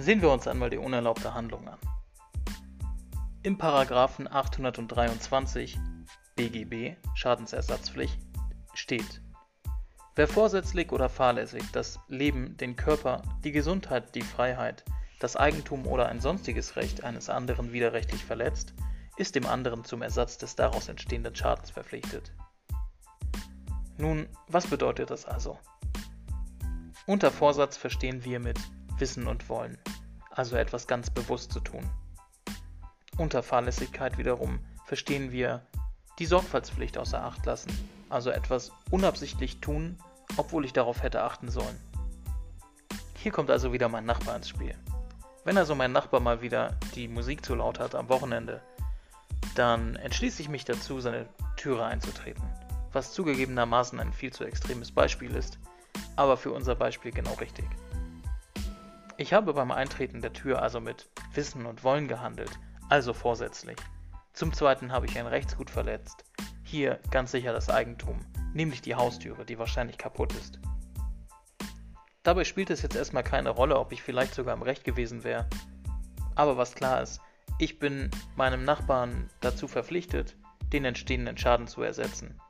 Sehen wir uns einmal die unerlaubte Handlung an. Im Paragraphen 823 BGB Schadensersatzpflicht steht: Wer vorsätzlich oder fahrlässig das Leben, den Körper, die Gesundheit, die Freiheit, das Eigentum oder ein sonstiges Recht eines anderen widerrechtlich verletzt, ist dem anderen zum Ersatz des daraus entstehenden Schadens verpflichtet. Nun, was bedeutet das also? Unter Vorsatz verstehen wir mit Wissen und Wollen, also etwas ganz bewusst zu tun. Unter Fahrlässigkeit wiederum verstehen wir die Sorgfaltspflicht außer Acht lassen, also etwas unabsichtlich tun, obwohl ich darauf hätte achten sollen. Hier kommt also wieder mein Nachbar ins Spiel. Wenn also mein Nachbar mal wieder die Musik zu laut hat am Wochenende, dann entschließe ich mich dazu, seine Türe einzutreten, was zugegebenermaßen ein viel zu extremes Beispiel ist, aber für unser Beispiel genau richtig. Ich habe beim Eintreten der Tür also mit Wissen und Wollen gehandelt, also vorsätzlich. Zum Zweiten habe ich ein Rechtsgut verletzt, hier ganz sicher das Eigentum, nämlich die Haustüre, die wahrscheinlich kaputt ist. Dabei spielt es jetzt erstmal keine Rolle, ob ich vielleicht sogar im Recht gewesen wäre. Aber was klar ist, ich bin meinem Nachbarn dazu verpflichtet, den entstehenden Schaden zu ersetzen.